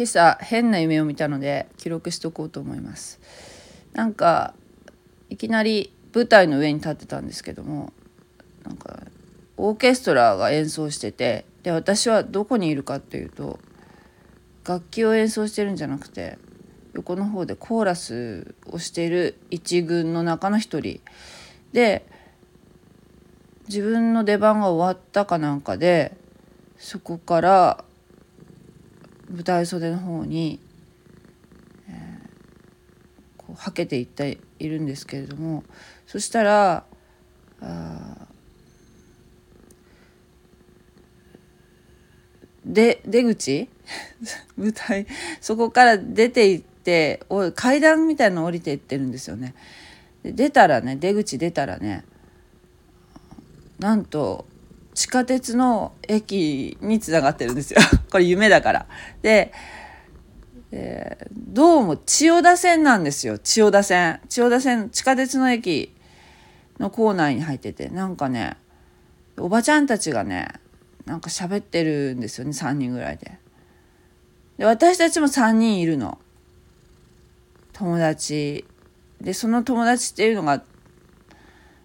今朝変な夢を見たので記録しとこうと思います。なんかいきなり舞台の上に立ってたんですけどもなんかオーケストラが演奏しててで私はどこにいるかっていうと楽器を演奏してるんじゃなくて横の方でコーラスをしている一軍の中の一人。で自分の出番が終わったかなんかでそこから舞台袖の方に、えー、こうはけていっているんですけれどもそしたらで出口 舞台そこから出て行って階段みたいの降りていってるんですよね。で出たらね出口出たらねなんと地下鉄の駅につながってるんですよ。これ夢だから。で、えー、どうも千代田線なんですよ。千代田線。千代田線地下鉄の駅の構内に入ってて。なんかねおばちゃんたちがねなんか喋ってるんですよね。3人ぐらいで。で私たちも3人いるの。友達。でその友達っていうのが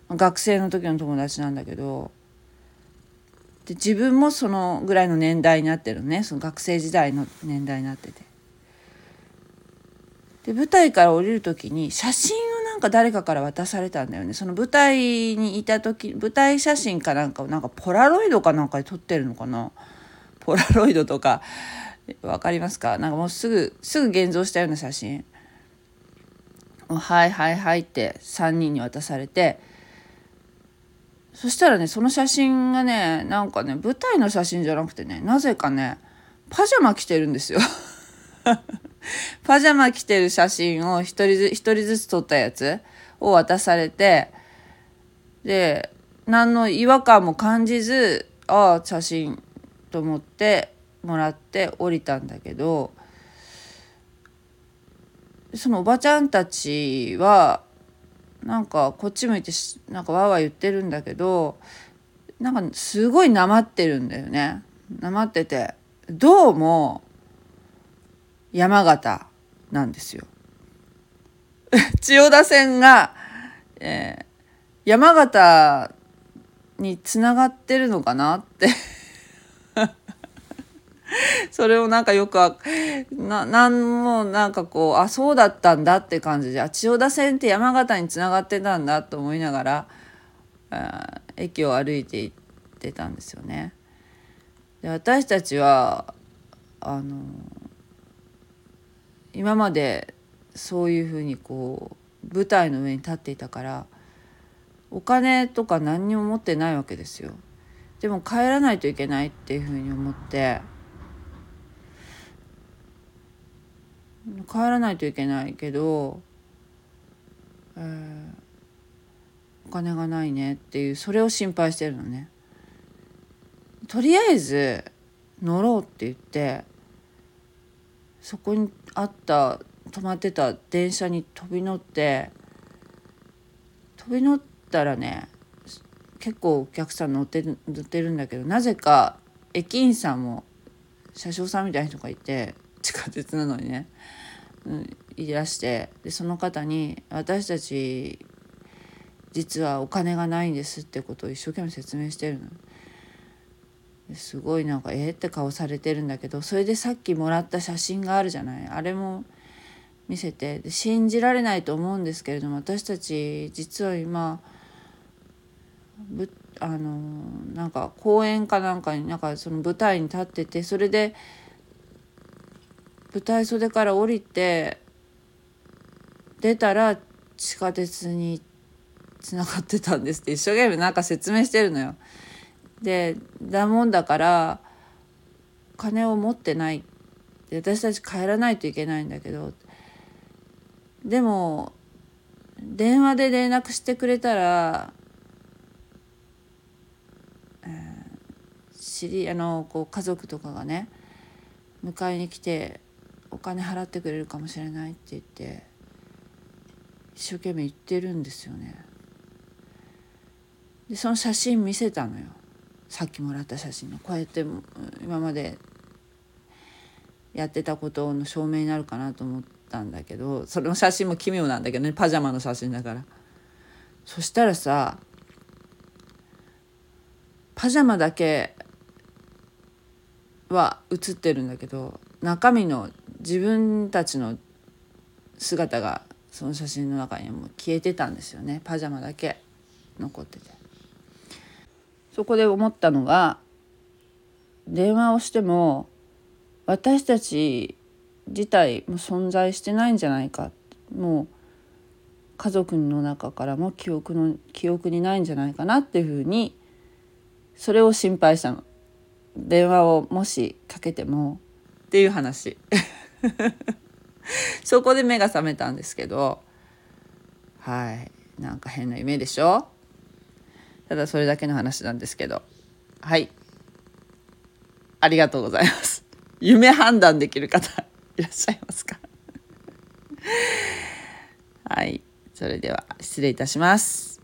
学生の時の友達なんだけど。で自分もそのぐらいの年代になってるね。その学生時代の年代になってて。で舞台から降りる時に写真をなんか誰かから渡されたんだよね。その舞台にいた時舞台写真かなんかをなんかポラロイドかなんかで撮ってるのかな。ポラロイドとか分かりますか？なんかもうすぐすぐ現像したような写真。はいはいはいって3人に渡されてそしたらねその写真がねなんかね舞台の写真じゃなくてねなぜかねパジャマ着てるんですよ。パジャマ着てる写真を一人ず一人ずつ撮ったやつを渡されてで何の違和感も感じずああ写真と思ってもらって降りたんだけどそのおばちゃんたちはなんかこっち向いてなんかわーわー言ってるんだけどなんかすごいなまってるんだよねなまっててどうも山形なんですよ。千代田線が、えー、山形につながってるのかなって それをなんかよくななんもなんかこうあそうだったんだって感じであ千代田線って山形につながってたんだと思いながらあ駅を歩いて行ってたんですよね。で私たちはあの今までそういうふうにこう舞台の上に立っていたからお金とか何にも持ってないわけですよ。でも帰らないといけないっていうふうに思って帰らないといけないけど、えー、お金がないねっていうそれを心配してるのね。とりあえず乗ろうって言ってそこにあった止まってた電車に飛び乗って飛び乗ったらね結構お客さん乗って乗ってるんだけどなぜか駅員さんも車掌さんみたいな人がいて地下鉄なのにね、うん、いらして。でその方に「私たち実はお金がないんです」ってことを一生懸命説明してるの。すごいなんかえー、って顔されてるんだけどそれでさっきもらった写真があるじゃない。あれも見せて。で信じられないと思うんですけれども私たち実は今ぶあのなんか公演かなんかになんかその舞台に立っててそれで舞台袖から降りて出たら地下鉄につながってたんですって一生懸命なんか説明してるのよ。でだもんだから金を持ってないで私たち帰らないといけないんだけどでも電話で連絡してくれたら、えー、知りあのこう家族とかがね迎えに来てお金払ってくれるかもしれないって言って一生懸命言ってるんですよね。でその写真見せたのよ。さっきもらった写真の。こうやって今までやってたことの証明になるかなと思ったんだけどその写真も奇妙なんだけどね。パジャマの写真だから。そしたらさパジャマだけは写ってるんだけど中身の自分たちの姿がその写真の中にも消えてたんですよね。パジャマだけ残ってて。そこで思ったのが電話をしても私たち自体も存在してないんじゃないか。もう家族の中からも記憶の記憶にないんじゃないかなっていうふうにそれを心配したの。電話をもしかけても。っていう話。そこで目が覚めたんですけどはい。なんか変な夢でしょ？ただそれだけの話なんですけど。はい。ありがとうございます。夢判断できる方いらっしゃいますか？はい。それでは失礼いたします。